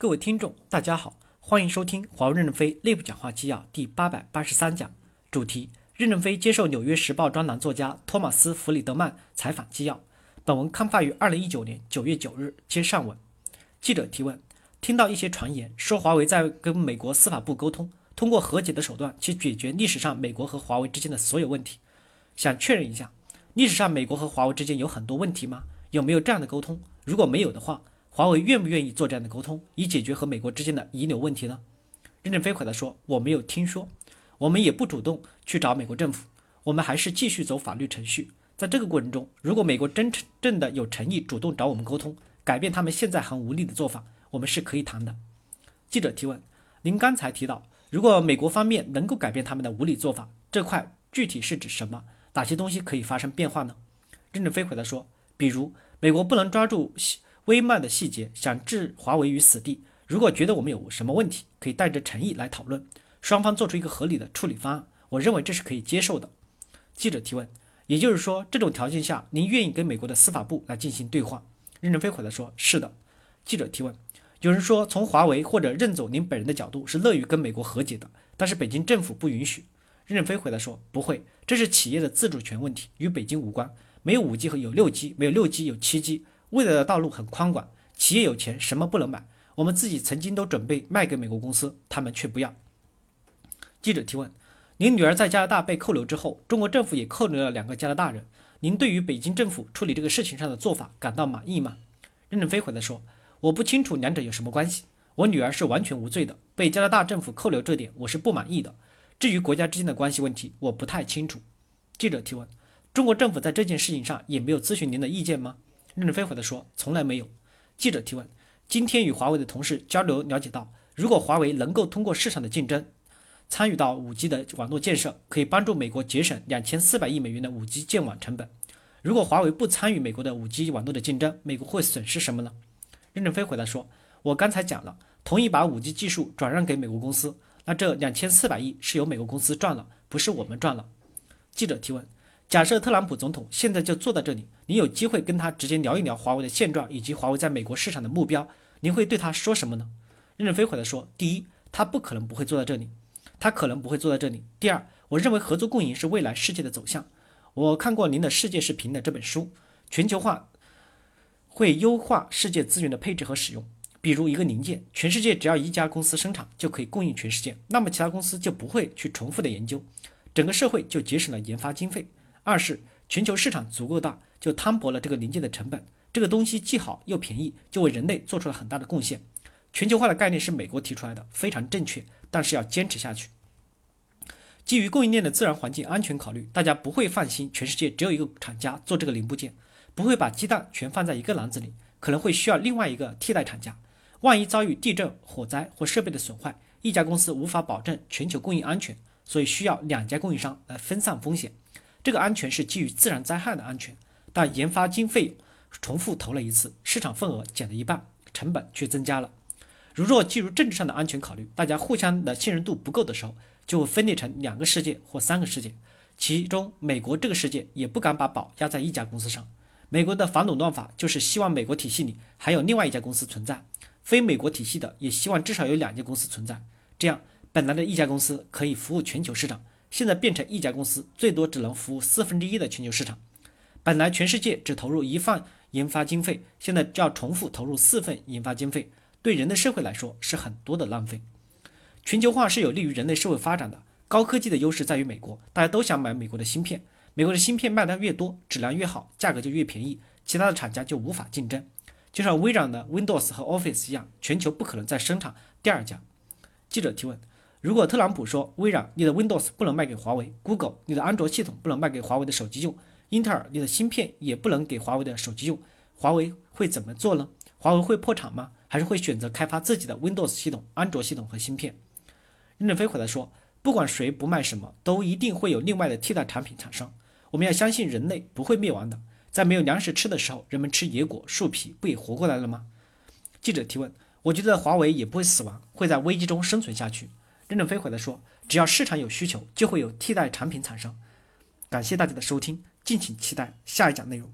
各位听众，大家好，欢迎收听华为任正非内部讲话纪要第八百八十三讲，主题：任正非接受《纽约时报》专栏作家托马斯·弗里德曼采访纪要。本文刊发于二零一九年九月九日，接上文。记者提问：听到一些传言说华为在跟美国司法部沟通，通过和解的手段去解决历史上美国和华为之间的所有问题，想确认一下，历史上美国和华为之间有很多问题吗？有没有这样的沟通？如果没有的话，华为愿不愿意做这样的沟通，以解决和美国之间的遗留问题呢？任正非回答说：“我没有听说，我们也不主动去找美国政府，我们还是继续走法律程序。在这个过程中，如果美国真正的有诚意主动找我们沟通，改变他们现在很无力的做法，我们是可以谈的。”记者提问：“您刚才提到，如果美国方面能够改变他们的无理做法，这块具体是指什么？哪些东西可以发生变化呢？”任正非回答说：“比如，美国不能抓住。”微慢的细节，想置华为于死地。如果觉得我们有什么问题，可以带着诚意来讨论，双方做出一个合理的处理方案。我认为这是可以接受的。记者提问：也就是说，这种条件下，您愿意跟美国的司法部来进行对话？任正非回答说：是的。记者提问：有人说，从华为或者任总您本人的角度是乐于跟美国和解的，但是北京政府不允许。任正非回答说：不会，这是企业的自主权问题，与北京无关。没有五 G 和有六 G，没有六 G 有七 G。未来的道路很宽广，企业有钱什么不能买？我们自己曾经都准备卖给美国公司，他们却不要。记者提问：您女儿在加拿大被扣留之后，中国政府也扣留了两个加拿大人，您对于北京政府处理这个事情上的做法感到满意吗？任正非回答说：我不清楚两者有什么关系，我女儿是完全无罪的，被加拿大政府扣留这点我是不满意的。至于国家之间的关系问题，我不太清楚。记者提问：中国政府在这件事情上也没有咨询您的意见吗？任正非回答说：“从来没有。”记者提问：“今天与华为的同事交流了解到，如果华为能够通过市场的竞争，参与到 5G 的网络建设，可以帮助美国节省两千四百亿美元的 5G 建网成本。如果华为不参与美国的 5G 网络的竞争，美国会损失什么呢？”任正非回答说：“我刚才讲了，同意把 5G 技术转让给美国公司，那这两千四百亿是由美国公司赚了，不是我们赚了。”记者提问。假设特朗普总统现在就坐在这里，你有机会跟他直接聊一聊华为的现状以及华为在美国市场的目标，您会对他说什么呢？任正非回答说：第一，他不可能不会坐在这里，他可能不会坐在这里。第二，我认为合作共赢是未来世界的走向。我看过您的《世界是平的》这本书，全球化会优化世界资源的配置和使用。比如一个零件，全世界只要一家公司生产就可以供应全世界，那么其他公司就不会去重复的研究，整个社会就节省了研发经费。二是全球市场足够大，就摊薄了这个零件的成本。这个东西既好又便宜，就为人类做出了很大的贡献。全球化的概念是美国提出来的，非常正确，但是要坚持下去。基于供应链的自然环境安全考虑，大家不会放心全世界只有一个厂家做这个零部件，不会把鸡蛋全放在一个篮子里，可能会需要另外一个替代厂家。万一遭遇地震、火灾或设备的损坏，一家公司无法保证全球供应安全，所以需要两家供应商来分散风险。这个安全是基于自然灾害的安全，但研发经费重复投了一次，市场份额减了一半，成本却增加了。如若基于政治上的安全考虑，大家互相的信任度不够的时候，就会分裂成两个世界或三个世界，其中美国这个世界也不敢把宝压在一家公司上。美国的反垄断法就是希望美国体系里还有另外一家公司存在，非美国体系的也希望至少有两家公司存在，这样本来的一家公司可以服务全球市场。现在变成一家公司，最多只能服务四分之一的全球市场。本来全世界只投入一份研发经费，现在就要重复投入四份研发经费，对人类社会来说是很多的浪费。全球化是有利于人类社会发展的，高科技的优势在于美国，大家都想买美国的芯片，美国的芯片卖的越多，质量越好，价格就越便宜，其他的厂家就无法竞争。就像微软的 Windows 和 Office 一样，全球不可能再生产第二家。记者提问。如果特朗普说微软，你的 Windows 不能卖给华为；Google，你的安卓系统不能卖给华为的手机用；英特尔，你的芯片也不能给华为的手机用，华为会怎么做呢？华为会破产吗？还是会选择开发自己的 Windows 系统、安卓系统和芯片？任正非回答说：不管谁不卖什么，都一定会有另外的替代产品产生。我们要相信人类不会灭亡的，在没有粮食吃的时候，人们吃野果、树皮，不也活过来了吗？记者提问：我觉得华为也不会死亡，会在危机中生存下去。任正非回答说：“只要市场有需求，就会有替代产品产生。”感谢大家的收听，敬请期待下一讲内容。